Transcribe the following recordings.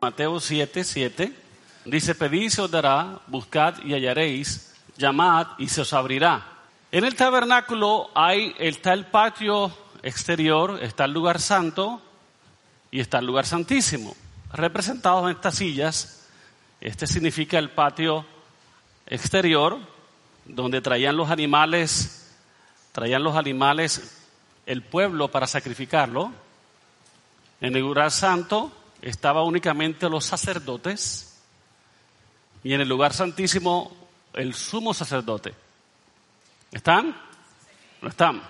Mateo 7, 7. Dice, pedid y se os dará, buscad y hallaréis, llamad y se os abrirá. En el tabernáculo hay, está el patio exterior, está el lugar santo y está el lugar santísimo. Representados en estas sillas, este significa el patio exterior, donde traían los animales, traían los animales el pueblo para sacrificarlo. En el lugar santo estaba únicamente los sacerdotes y en el lugar santísimo el sumo sacerdote. ¿Están? ¿No están?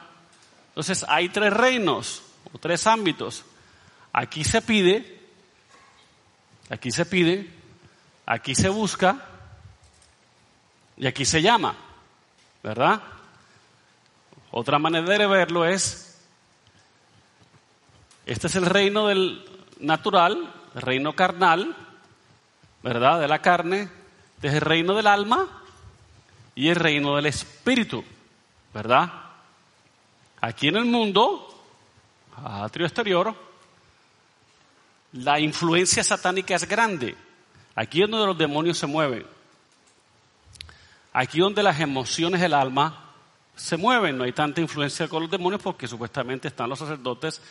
Entonces hay tres reinos o tres ámbitos. Aquí se pide, aquí se pide, aquí se busca y aquí se llama, ¿verdad? Otra manera de verlo es, este es el reino del natural, reino carnal, ¿verdad? De la carne, es el reino del alma y el reino del espíritu, ¿verdad? Aquí en el mundo, atrio exterior, la influencia satánica es grande. Aquí es donde los demonios se mueven. Aquí donde las emociones del alma se mueven, no hay tanta influencia con los demonios porque supuestamente están los sacerdotes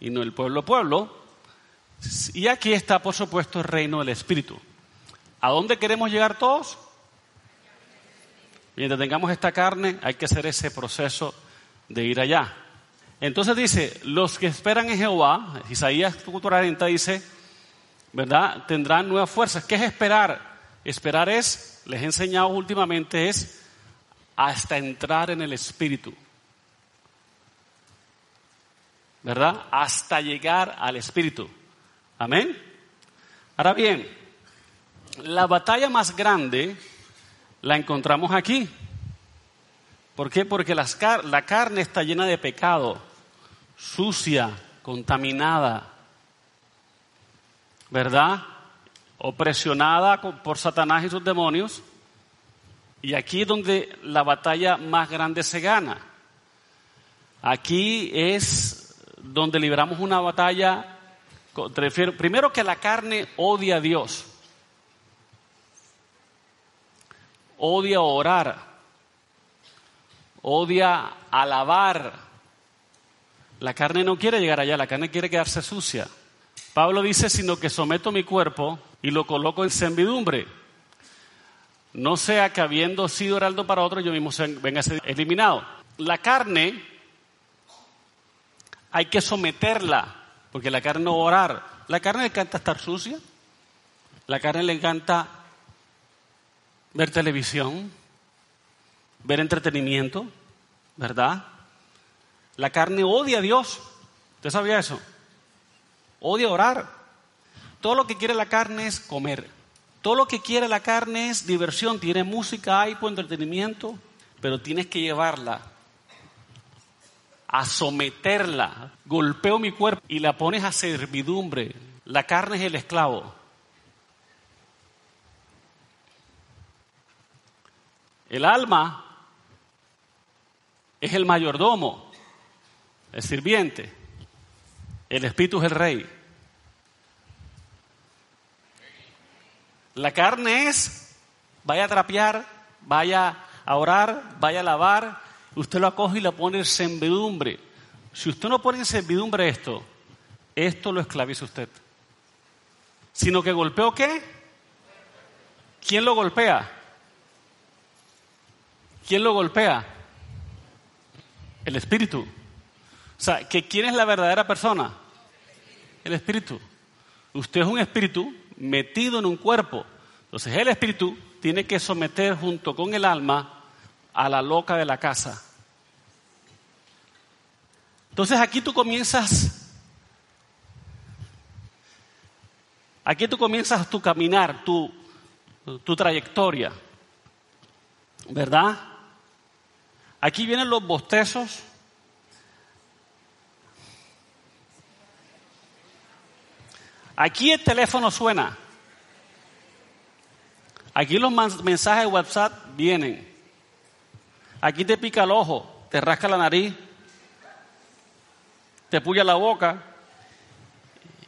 y no el pueblo pueblo. Y aquí está, por supuesto, el reino del Espíritu. ¿A dónde queremos llegar todos? Mientras tengamos esta carne, hay que hacer ese proceso de ir allá. Entonces dice, los que esperan en Jehová, Isaías 40 dice, ¿verdad? Tendrán nuevas fuerzas. ¿Qué es esperar? Esperar es, les he enseñado últimamente, es hasta entrar en el Espíritu. ¿Verdad? Hasta llegar al Espíritu. Amén. Ahora bien, la batalla más grande la encontramos aquí. ¿Por qué? Porque la carne está llena de pecado, sucia, contaminada, ¿verdad? Opresionada por Satanás y sus demonios. Y aquí es donde la batalla más grande se gana. Aquí es donde libramos una batalla. Primero que la carne odia a Dios. Odia orar. Odia alabar. La carne no quiere llegar allá, la carne quiere quedarse sucia. Pablo dice, sino que someto mi cuerpo y lo coloco en servidumbre no sea que habiendo sido heraldo para otro, yo mismo venga a ser eliminado. La carne hay que someterla, porque la carne no orar. La carne le encanta estar sucia, la carne le encanta ver televisión, ver entretenimiento, ¿verdad? La carne odia a Dios. ¿Usted sabía eso? Odia orar. Todo lo que quiere la carne es comer. Todo lo que quiere la carne es diversión, tiene música, hay entretenimiento, pero tienes que llevarla a someterla. Golpeo mi cuerpo y la pones a servidumbre. La carne es el esclavo. El alma es el mayordomo, el sirviente. El espíritu es el rey. La carne es, vaya a trapear, vaya a orar, vaya a lavar, usted lo acoge y lo pone en servidumbre. Si usted no pone en servidumbre esto, esto lo esclaviza usted. Sino que golpeó qué? ¿Quién lo golpea? ¿Quién lo golpea? El espíritu. O sea, que ¿quién es la verdadera persona? El espíritu. Usted es un espíritu metido en un cuerpo. Entonces el espíritu tiene que someter junto con el alma a la loca de la casa. Entonces aquí tú comienzas, aquí tú comienzas tu caminar, tu, tu trayectoria, ¿verdad? Aquí vienen los bostezos. Aquí el teléfono suena. Aquí los mensajes de WhatsApp vienen. Aquí te pica el ojo, te rasca la nariz, te puya la boca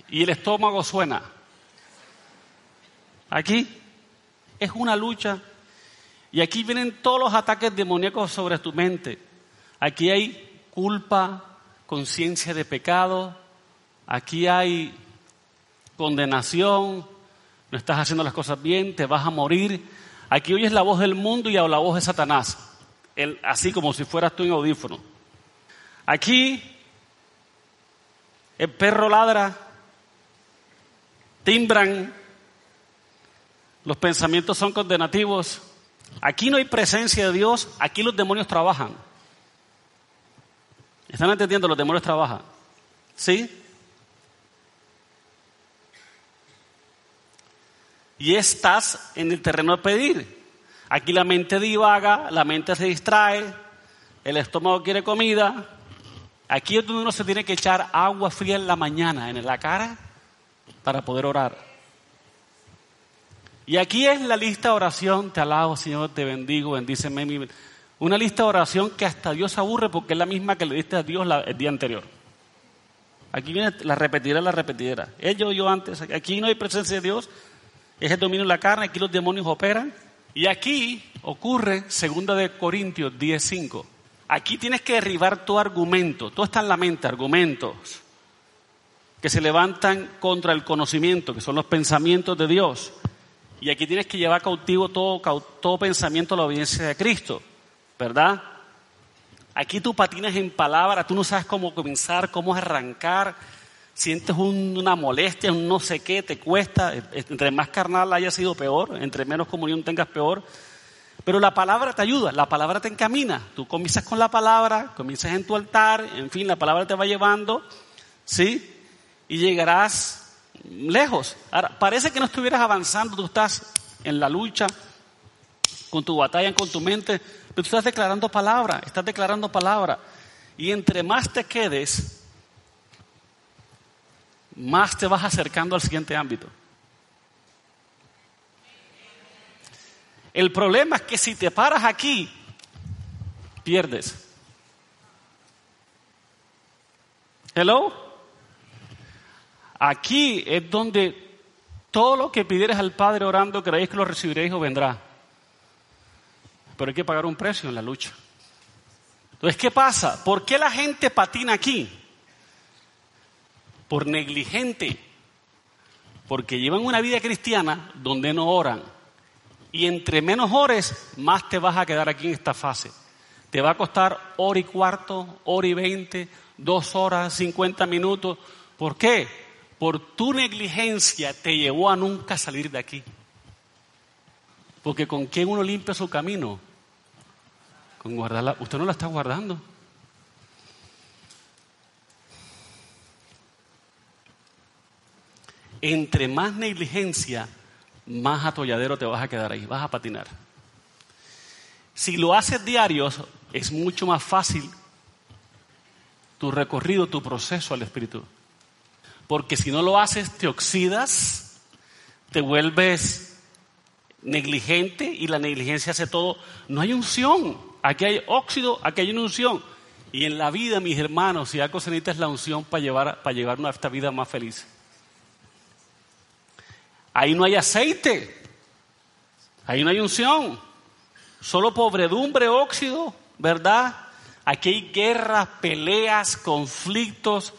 y el estómago suena. Aquí es una lucha. Y aquí vienen todos los ataques demoníacos sobre tu mente. Aquí hay culpa, conciencia de pecado. Aquí hay condenación. No estás haciendo las cosas bien, te vas a morir. Aquí oyes la voz del mundo y la voz de Satanás. así como si fueras tú en audífono. Aquí el perro ladra, timbran, los pensamientos son condenativos. Aquí no hay presencia de Dios, aquí los demonios trabajan. ¿Están entendiendo? Los demonios trabajan. ¿Sí? Y estás en el terreno de pedir. Aquí la mente divaga, la mente se distrae, el estómago quiere comida. Aquí es donde uno se tiene que echar agua fría en la mañana, en la cara, para poder orar. Y aquí es la lista de oración, te alabo Señor, te bendigo, bendíceme. Una lista de oración que hasta Dios aburre porque es la misma que le diste a Dios el día anterior. Aquí viene la repetidera, la repetidera. Ellos, yo antes, aquí no hay presencia de Dios, es el dominio de la carne, aquí los demonios operan. Y aquí ocurre, segunda de Corintios 10.5. Aquí tienes que derribar tu argumento, todo está en la mente, argumentos que se levantan contra el conocimiento, que son los pensamientos de Dios. Y aquí tienes que llevar cautivo todo, todo pensamiento a la obediencia de Cristo, ¿verdad? Aquí tú patinas en palabras, tú no sabes cómo comenzar, cómo arrancar, sientes una molestia, un no sé qué, te cuesta, entre más carnal haya sido peor, entre menos comunión tengas peor, pero la palabra te ayuda, la palabra te encamina, tú comienzas con la palabra, comienzas en tu altar, en fin, la palabra te va llevando, ¿sí? Y llegarás lejos. Ahora, parece que no estuvieras avanzando, tú estás en la lucha, con tu batalla, con tu mente, pero tú estás declarando palabra, estás declarando palabra. Y entre más te quedes, más te vas acercando al siguiente ámbito. El problema es que si te paras aquí, pierdes. Hello? Aquí es donde todo lo que pidieres al Padre orando, creéis que lo recibiréis o vendrá. Pero hay que pagar un precio en la lucha. Entonces, ¿qué pasa? ¿Por qué la gente patina aquí? Por negligente. Porque llevan una vida cristiana donde no oran. Y entre menos ores, más te vas a quedar aquí en esta fase. Te va a costar hora y cuarto, hora y veinte, dos horas, cincuenta minutos. ¿Por qué? por tu negligencia te llevó a nunca salir de aquí. Porque con quién uno limpia su camino? Con guardarla. Usted no la está guardando. Entre más negligencia, más atolladero te vas a quedar ahí, vas a patinar. Si lo haces diarios, es mucho más fácil tu recorrido, tu proceso al Espíritu. Porque si no lo haces, te oxidas, te vuelves negligente y la negligencia hace todo. No hay unción. Aquí hay óxido, aquí hay una unción. Y en la vida, mis hermanos, si algo se es la unción para llevar, para llevar una, esta vida más feliz. Ahí no hay aceite. Ahí no hay unción. Solo pobredumbre, óxido, ¿verdad? Aquí hay guerras, peleas, conflictos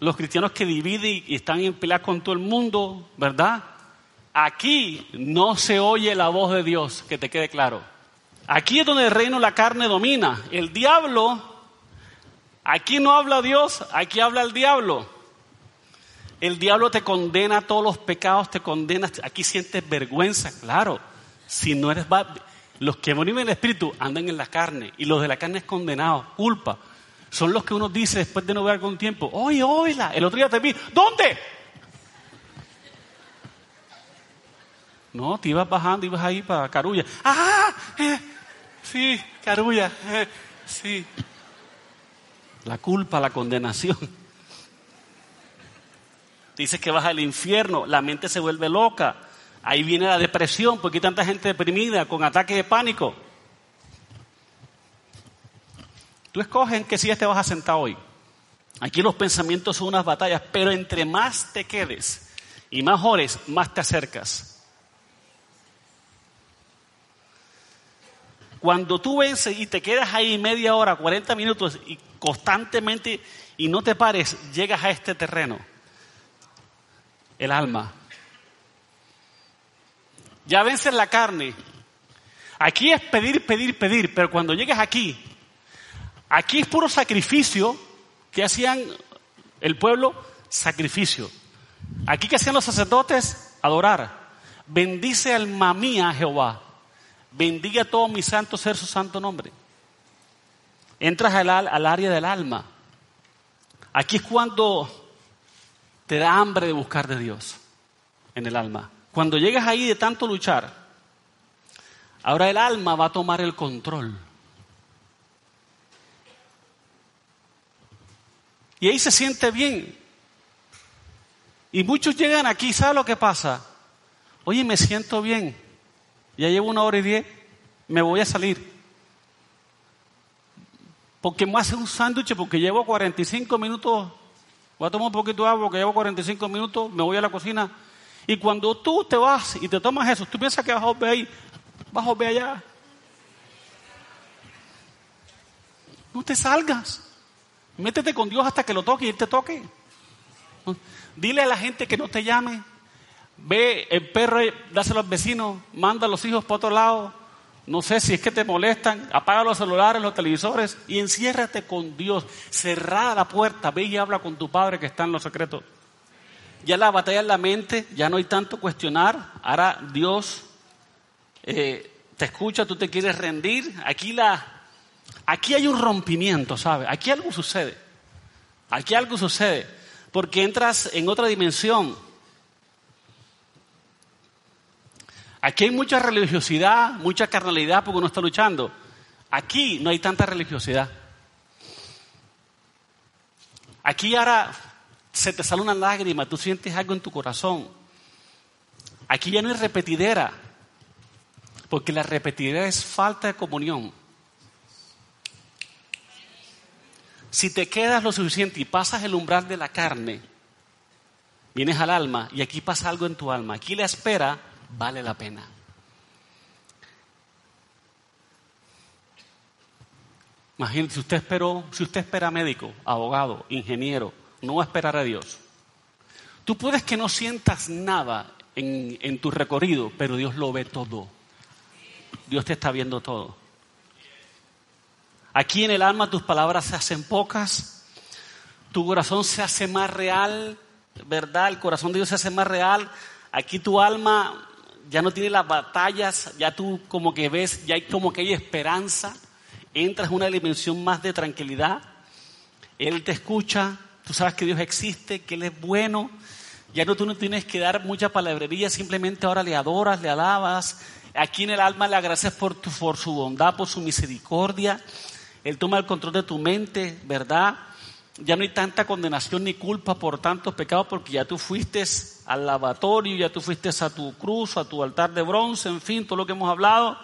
los cristianos que dividen y están en pelea con todo el mundo, ¿verdad? Aquí no se oye la voz de Dios, que te quede claro. Aquí es donde el reino la carne domina. El diablo, aquí no habla Dios, aquí habla el diablo. El diablo te condena a todos los pecados, te condena, aquí sientes vergüenza, claro. Si no eres los que morimos en el espíritu andan en la carne y los de la carne es condenado, culpa son los que uno dice después de no ver algún tiempo, oye, oíla, el otro día te vi, ¿dónde? No, te ibas bajando, ibas ahí para Carulla. ¡Ah! Eh, sí, Carulla, eh, sí. La culpa, la condenación dices que vas al infierno, la mente se vuelve loca. Ahí viene la depresión, porque hay tanta gente deprimida con ataques de pánico. Tú escoges en qué silla te vas a sentar hoy. Aquí los pensamientos son unas batallas, pero entre más te quedes y más ores, más te acercas. Cuando tú vences y te quedas ahí media hora, 40 minutos y constantemente y no te pares, llegas a este terreno. El alma. Ya vences la carne. Aquí es pedir, pedir, pedir, pero cuando llegas aquí, aquí es puro sacrificio que hacían el pueblo, sacrificio. Aquí que hacían los sacerdotes, adorar. Bendice alma mía Jehová. Bendiga todo mi santo ser su santo nombre. Entras al, al área del alma. Aquí es cuando te da hambre de buscar de Dios en el alma. Cuando llegas ahí de tanto luchar, ahora el alma va a tomar el control. Y ahí se siente bien. Y muchos llegan aquí, ¿sabe lo que pasa? Oye, me siento bien. Ya llevo una hora y diez, me voy a salir. Porque me hace un sándwich porque llevo 45 minutos. Voy a tomar un poquito de agua porque llevo 45 minutos, me voy a la cocina. Y cuando tú te vas y te tomas eso, tú piensas que vas a ver ahí, vas a ver allá. No te salgas. Métete con Dios hasta que lo toque y Él te toque. Dile a la gente que no te llame. Ve el perro, dáselo al vecino, manda a los hijos para otro lado. No sé si es que te molestan, apaga los celulares, los televisores y enciérrate con Dios. Cerrada la puerta, ve y habla con tu padre que está en los secretos. Ya la batalla en la mente, ya no hay tanto cuestionar. Ahora Dios eh, te escucha, tú te quieres rendir. Aquí, la, aquí hay un rompimiento, ¿sabes? Aquí algo sucede. Aquí algo sucede. Porque entras en otra dimensión Aquí hay mucha religiosidad, mucha carnalidad porque uno está luchando. Aquí no hay tanta religiosidad. Aquí ahora se te sale una lágrima, tú sientes algo en tu corazón. Aquí ya no hay repetidera, porque la repetidera es falta de comunión. Si te quedas lo suficiente y pasas el umbral de la carne, vienes al alma y aquí pasa algo en tu alma. Aquí la espera vale la pena. Imagínate, si usted, esperó, si usted espera médico, abogado, ingeniero, no va a esperar a Dios. Tú puedes que no sientas nada en, en tu recorrido, pero Dios lo ve todo. Dios te está viendo todo. Aquí en el alma tus palabras se hacen pocas, tu corazón se hace más real, ¿verdad? El corazón de Dios se hace más real. Aquí tu alma ya no tiene las batallas, ya tú como que ves, ya hay como que hay esperanza, entras en una dimensión más de tranquilidad, Él te escucha, tú sabes que Dios existe, que Él es bueno, ya no tú no tienes que dar mucha palabrería, simplemente ahora le adoras, le alabas, aquí en el alma le agradeces por, por su bondad, por su misericordia, Él toma el control de tu mente, ¿verdad? Ya no hay tanta condenación ni culpa por tantos pecados porque ya tú fuiste al lavatorio, ya tú fuiste a tu cruz, a tu altar de bronce, en fin, todo lo que hemos hablado,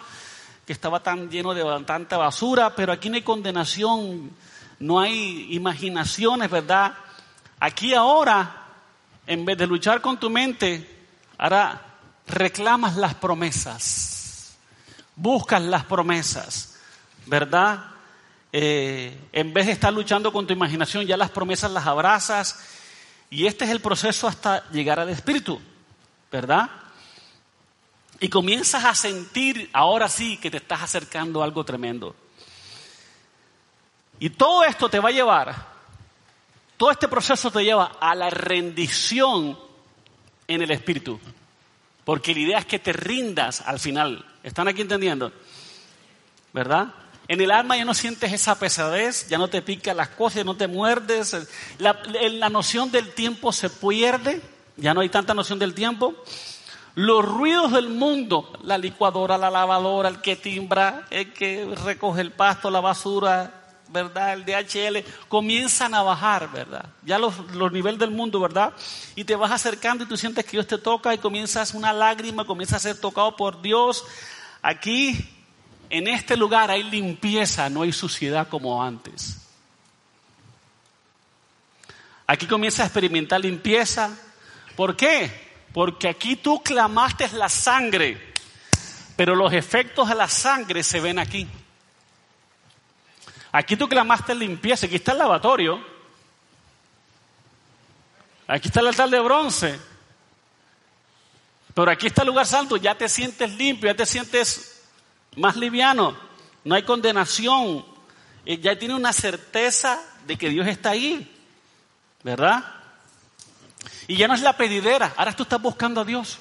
que estaba tan lleno de tanta basura, pero aquí no hay condenación, no hay imaginaciones, ¿verdad? Aquí ahora, en vez de luchar con tu mente, ahora reclamas las promesas, buscas las promesas, ¿verdad? Eh, en vez de estar luchando con tu imaginación, ya las promesas las abrazas. Y este es el proceso hasta llegar al Espíritu, ¿verdad? Y comienzas a sentir ahora sí que te estás acercando a algo tremendo. Y todo esto te va a llevar, todo este proceso te lleva a la rendición en el Espíritu. Porque la idea es que te rindas al final. ¿Están aquí entendiendo? ¿Verdad? En el alma ya no sientes esa pesadez, ya no te pica las cosas, no te muerdes. La, la noción del tiempo se pierde, ya no hay tanta noción del tiempo. Los ruidos del mundo, la licuadora, la lavadora, el que timbra, el que recoge el pasto, la basura, ¿verdad? El DHL, comienzan a bajar, ¿verdad? Ya los, los niveles del mundo, ¿verdad? Y te vas acercando y tú sientes que Dios te toca y comienzas una lágrima, comienzas a ser tocado por Dios. Aquí en este lugar hay limpieza, no hay suciedad como antes. Aquí comienza a experimentar limpieza. ¿Por qué? Porque aquí tú clamaste la sangre. Pero los efectos de la sangre se ven aquí. Aquí tú clamaste limpieza, aquí está el lavatorio. Aquí está el altar de bronce. Pero aquí está el lugar santo, ya te sientes limpio, ya te sientes más liviano. No hay condenación. Eh, ya tiene una certeza de que Dios está ahí. ¿Verdad? Y ya no es la pedidera, ahora tú estás buscando a Dios.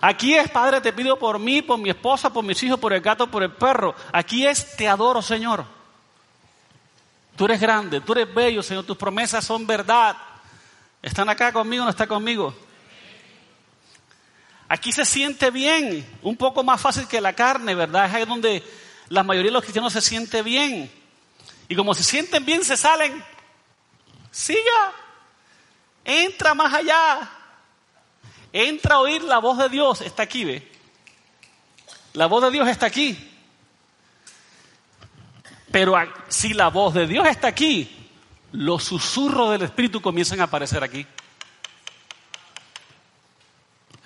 Aquí es, Padre, te pido por mí, por mi esposa, por mis hijos, por el gato, por el perro. Aquí es, te adoro, Señor. Tú eres grande, tú eres bello, Señor, tus promesas son verdad. ¿Están acá conmigo o no está conmigo? Aquí se siente bien, un poco más fácil que la carne, ¿verdad? Es ahí donde la mayoría de los cristianos se siente bien. Y como se sienten bien, se salen. Siga, entra más allá. Entra a oír la voz de Dios. Está aquí, ve. La voz de Dios está aquí. Pero si la voz de Dios está aquí, los susurros del Espíritu comienzan a aparecer aquí.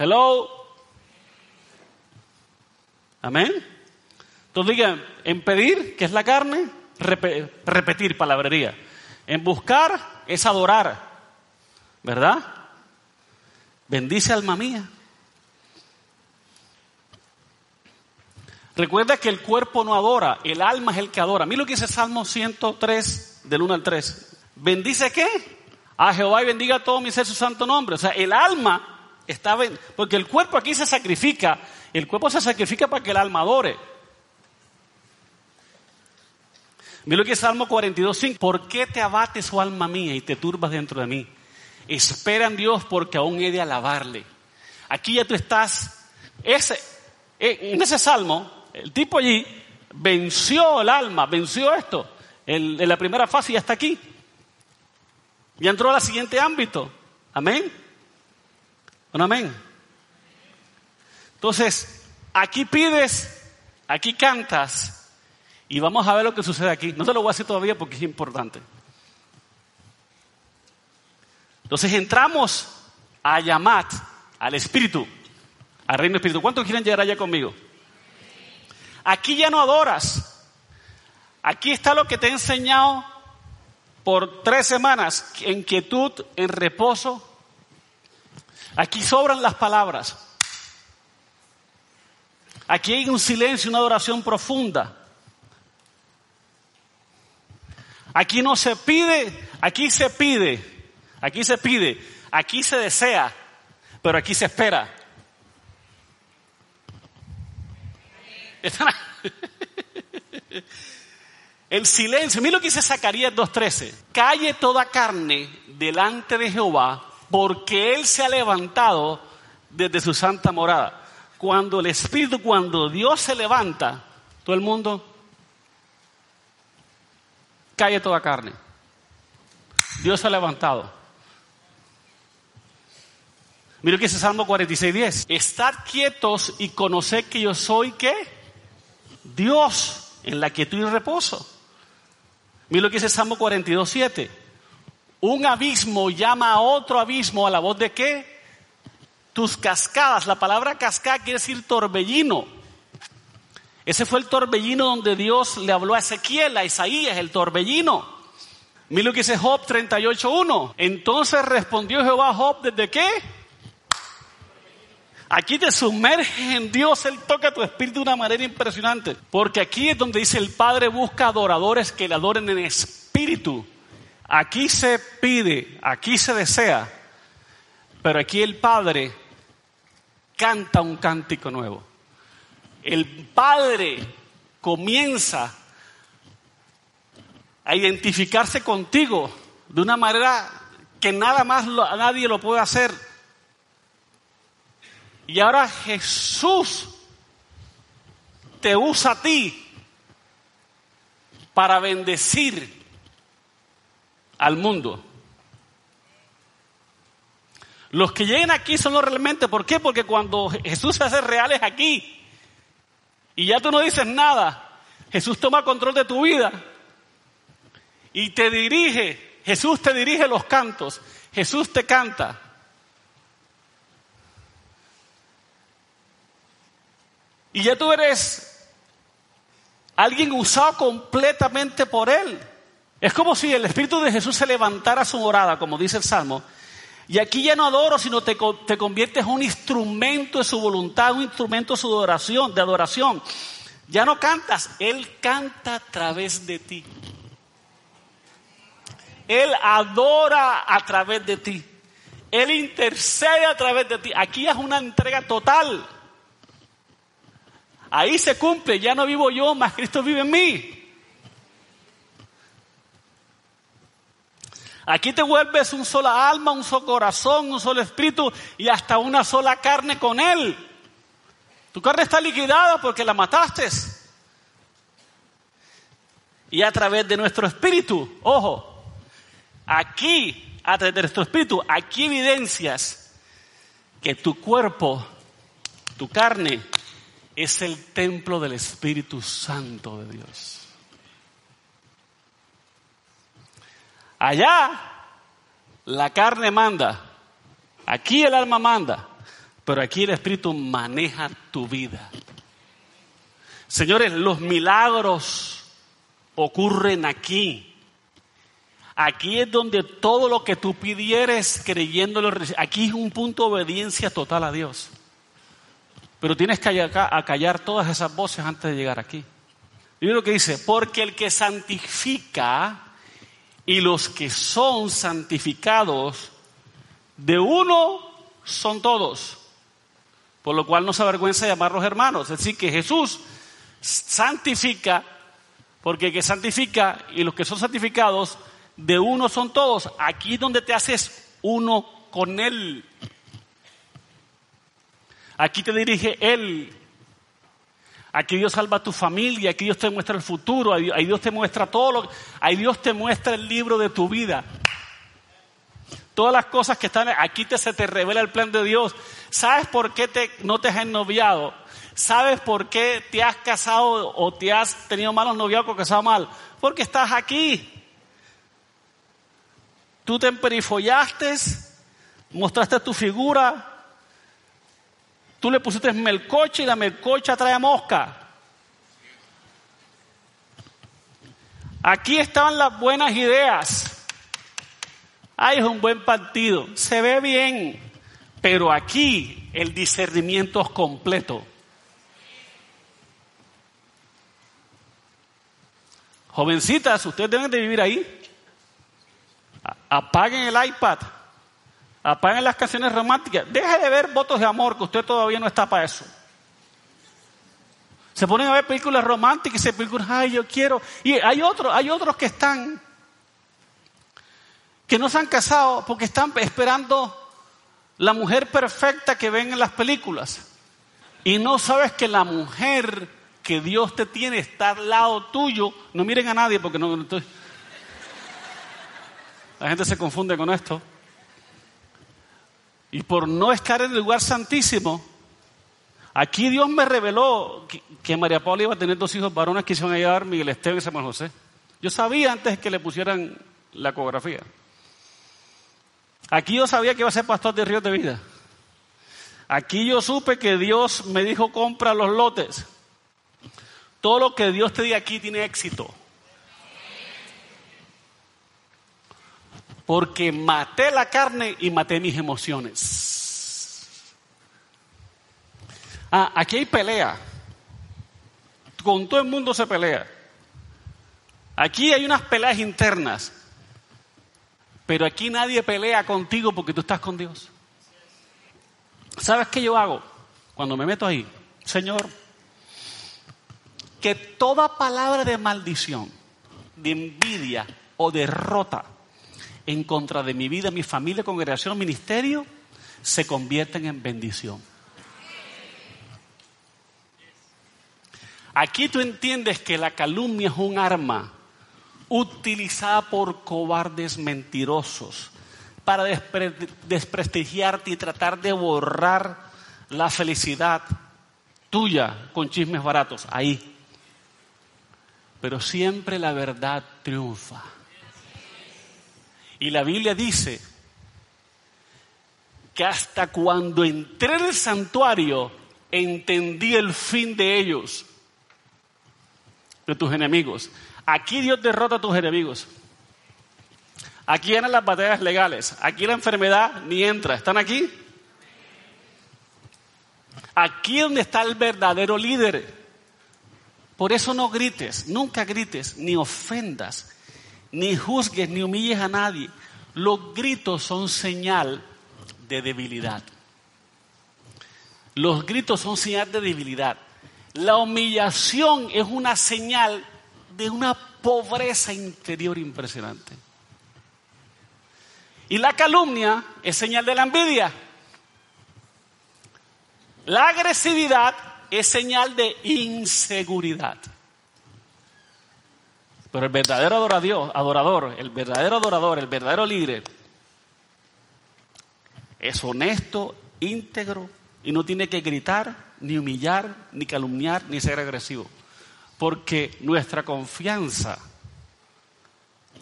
Hello. Amén. Entonces digan, en pedir, que es la carne, repetir, palabrería. En buscar es adorar, ¿verdad? Bendice alma mía. Recuerda que el cuerpo no adora, el alma es el que adora. Mira lo que dice Salmo 103, del 1 al 3. ¿Bendice qué? A Jehová y bendiga todo mi ser su santo nombre. O sea, el alma Está porque el cuerpo aquí se sacrifica. El cuerpo se sacrifica para que el alma adore. Mira lo que es Salmo 42.5. ¿Por qué te abates, oh alma mía, y te turbas dentro de mí? Espera en Dios porque aún he de alabarle. Aquí ya tú estás. Ese, eh, en ese salmo, el tipo allí venció el alma, venció esto. en la primera fase ya está aquí. Y entró al siguiente ámbito. Amén. Un amén. Entonces, aquí pides, aquí cantas y vamos a ver lo que sucede aquí. No te lo voy a decir todavía porque es importante. Entonces entramos a Yamat, al Espíritu, al Reino Espíritu. ¿Cuántos quieren llegar allá conmigo? Aquí ya no adoras. Aquí está lo que te he enseñado por tres semanas, en quietud, en reposo Aquí sobran las palabras. Aquí hay un silencio, una adoración profunda. Aquí no se pide, aquí se pide, aquí se pide, aquí se desea, pero aquí se espera. El silencio, mira lo que dice Zacarías 2.13. Calle toda carne delante de Jehová porque Él se ha levantado desde su santa morada. Cuando el Espíritu, cuando Dios se levanta, todo el mundo cae toda carne. Dios se ha levantado. Mira que dice Salmo 46.10. Estad quietos y conoced que yo soy qué? Dios en la quietud y reposo. Mira lo que dice Salmo 42.7. Un abismo llama a otro abismo a la voz de qué? Tus cascadas. La palabra cascada quiere decir torbellino. Ese fue el torbellino donde Dios le habló a Ezequiel, a Isaías, el torbellino. Mira lo que dice Job 38.1. Entonces respondió Jehová a Job, ¿desde qué? Aquí te sumerges en Dios, Él toca tu espíritu de una manera impresionante. Porque aquí es donde dice el Padre busca adoradores que le adoren en espíritu Aquí se pide, aquí se desea, pero aquí el Padre canta un cántico nuevo. El Padre comienza a identificarse contigo de una manera que nada más nadie lo puede hacer. Y ahora Jesús te usa a ti para bendecir al mundo. Los que lleguen aquí son los realmente. ¿Por qué? Porque cuando Jesús se hace real es aquí. Y ya tú no dices nada. Jesús toma control de tu vida. Y te dirige. Jesús te dirige los cantos. Jesús te canta. Y ya tú eres alguien usado completamente por Él. Es como si el Espíritu de Jesús se levantara su morada, como dice el Salmo. Y aquí ya no adoro, sino te, te conviertes en un instrumento de su voluntad, un instrumento de su adoración, de adoración. Ya no cantas, Él canta a través de ti. Él adora a través de ti. Él intercede a través de ti. Aquí es una entrega total. Ahí se cumple, ya no vivo yo, más Cristo vive en mí. Aquí te vuelves un sola alma, un solo corazón, un solo espíritu y hasta una sola carne con Él. Tu carne está liquidada porque la mataste. Y a través de nuestro espíritu, ojo, aquí, a través de nuestro espíritu, aquí evidencias que tu cuerpo, tu carne, es el templo del Espíritu Santo de Dios. Allá la carne manda, aquí el alma manda, pero aquí el Espíritu maneja tu vida. Señores, los milagros ocurren aquí. Aquí es donde todo lo que tú pidieres creyéndolo, aquí es un punto de obediencia total a Dios. Pero tienes que acallar todas esas voces antes de llegar aquí. Y lo que dice, porque el que santifica y los que son santificados, de uno son todos. Por lo cual no se avergüenza llamarlos hermanos. Es decir, que Jesús santifica, porque que santifica y los que son santificados, de uno son todos. Aquí es donde te haces uno con Él. Aquí te dirige Él. Aquí Dios salva a tu familia, aquí Dios te muestra el futuro, ahí Dios te muestra todo lo ahí Dios te muestra el libro de tu vida. Todas las cosas que están aquí te, se te revela el plan de Dios. ¿Sabes por qué no te has ennoviado? ¿Sabes por qué te has casado o te has tenido malos noviazgos, casado mal? Porque estás aquí. Tú te emperifollaste, mostraste tu figura, Tú le pusiste melcocha y la melcocha trae mosca. Aquí estaban las buenas ideas. Ay, es un buen partido. Se ve bien. Pero aquí el discernimiento es completo. Jovencitas, ustedes deben de vivir ahí. Apaguen el iPad. Apaguen las canciones románticas. Deje de ver votos de amor, que usted todavía no está para eso. Se ponen a ver películas románticas y se películas, ay, yo quiero. Y hay otros, hay otros que están, que no se han casado porque están esperando la mujer perfecta que ven en las películas. Y no sabes que la mujer que Dios te tiene está al lado tuyo. No miren a nadie porque no. La gente se confunde con esto. Y por no estar en el lugar santísimo, aquí Dios me reveló que, María Paula iba a tener dos hijos varones que se iban a llevar Miguel Esteban y Samuel José. Yo sabía antes que le pusieran la ecografía. Aquí yo sabía que iba a ser pastor de Ríos de Vida. Aquí yo supe que Dios me dijo compra los lotes. Todo lo que Dios te diga aquí tiene éxito. Porque maté la carne y maté mis emociones. Ah, aquí hay pelea. Con todo el mundo se pelea. Aquí hay unas peleas internas. Pero aquí nadie pelea contigo porque tú estás con Dios. ¿Sabes qué yo hago cuando me meto ahí? Señor, que toda palabra de maldición, de envidia o derrota en contra de mi vida, mi familia, congregación, ministerio, se convierten en bendición. Aquí tú entiendes que la calumnia es un arma utilizada por cobardes mentirosos para desprestigiarte y tratar de borrar la felicidad tuya con chismes baratos. Ahí. Pero siempre la verdad triunfa. Y la Biblia dice que hasta cuando entré en el santuario, entendí el fin de ellos, de tus enemigos. Aquí Dios derrota a tus enemigos. Aquí eran las batallas legales. Aquí la enfermedad ni entra. ¿Están aquí? Aquí donde está el verdadero líder. Por eso no grites, nunca grites, ni ofendas, ni juzgues, ni humilles a nadie. Los gritos son señal de debilidad. Los gritos son señal de debilidad. La humillación es una señal de una pobreza interior impresionante. Y la calumnia es señal de la envidia. La agresividad es señal de inseguridad. Pero el verdadero adorador, adorador, el verdadero adorador, el verdadero líder, es honesto, íntegro y no tiene que gritar, ni humillar, ni calumniar, ni ser agresivo. Porque nuestra confianza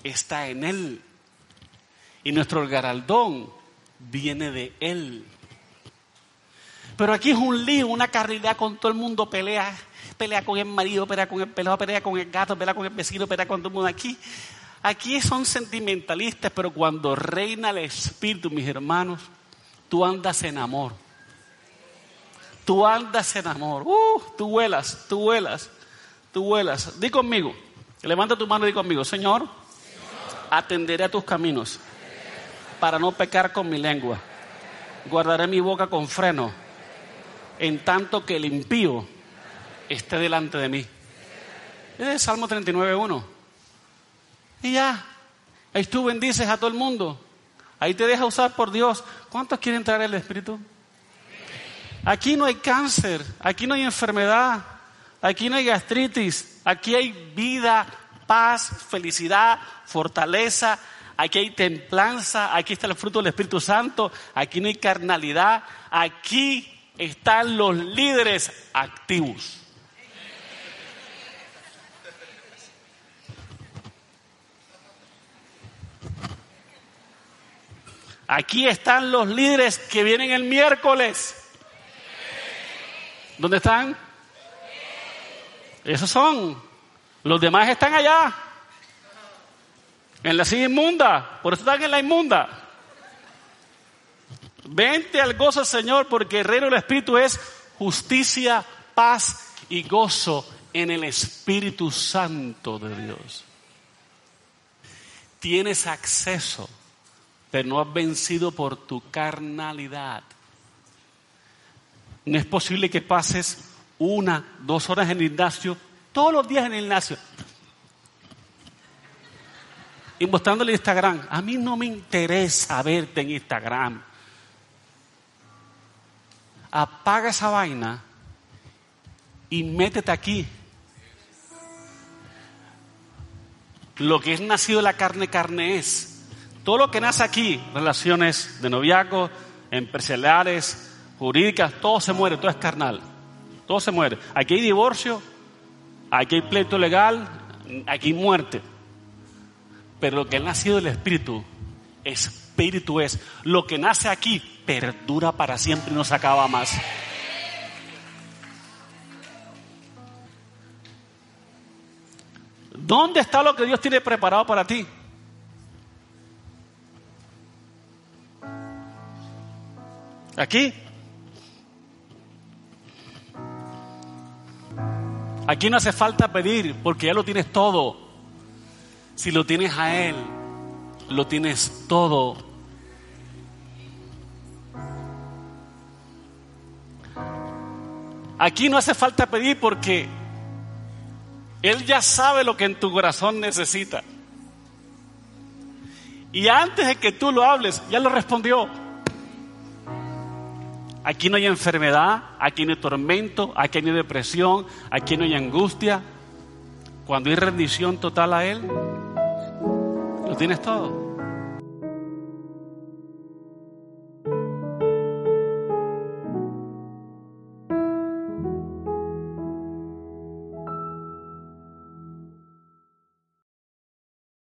está en Él. Y nuestro garaldón viene de Él. Pero aquí es un lío, una carrera con todo el mundo, pelea, pelea con el marido, pelea con el pelado, pelea con el gato, pelea con el vecino, pelea con todo el mundo. Aquí, aquí son sentimentalistas, pero cuando reina el Espíritu, mis hermanos, tú andas en amor. Tú andas en amor. Uh, tú vuelas, tú vuelas, tú vuelas. Di conmigo, levanta tu mano y di conmigo, Señor, atenderé a tus caminos para no pecar con mi lengua. Guardaré mi boca con freno en tanto que el impío esté delante de mí. Es Salmo 39.1. Y ya, ahí tú bendices a todo el mundo. Ahí te deja usar por Dios. ¿Cuántos quieren entrar en el Espíritu? Aquí no hay cáncer, aquí no hay enfermedad, aquí no hay gastritis, aquí hay vida, paz, felicidad, fortaleza, aquí hay templanza, aquí está el fruto del Espíritu Santo, aquí no hay carnalidad, aquí están los líderes activos. Aquí están los líderes que vienen el miércoles. ¿Dónde están? Esos son. Los demás están allá. En la silla inmunda. Por eso están en la inmunda. Vente al gozo Señor, porque el reino del Espíritu es justicia, paz y gozo en el Espíritu Santo de Dios. Tienes acceso, pero no has vencido por tu carnalidad. No es posible que pases una, dos horas en el gimnasio, todos los días en el gimnasio, y mostrándole Instagram. A mí no me interesa verte en Instagram apaga esa vaina y métete aquí. Lo que es nacido de la carne, carne es. Todo lo que nace aquí, relaciones de noviazgo, empresariales, jurídicas, todo se muere, todo es carnal. Todo se muere. Aquí hay divorcio, aquí hay pleito legal, aquí hay muerte. Pero lo que nacido del Espíritu, Espíritu es. Lo que nace aquí, perdura para siempre y no se acaba más. ¿Dónde está lo que Dios tiene preparado para ti? Aquí. Aquí no hace falta pedir porque ya lo tienes todo. Si lo tienes a Él, lo tienes todo Aquí no hace falta pedir porque Él ya sabe lo que en tu corazón necesita. Y antes de que tú lo hables, ya lo respondió. Aquí no hay enfermedad, aquí no hay tormento, aquí no hay depresión, aquí no hay angustia. Cuando hay rendición total a Él, lo tienes todo.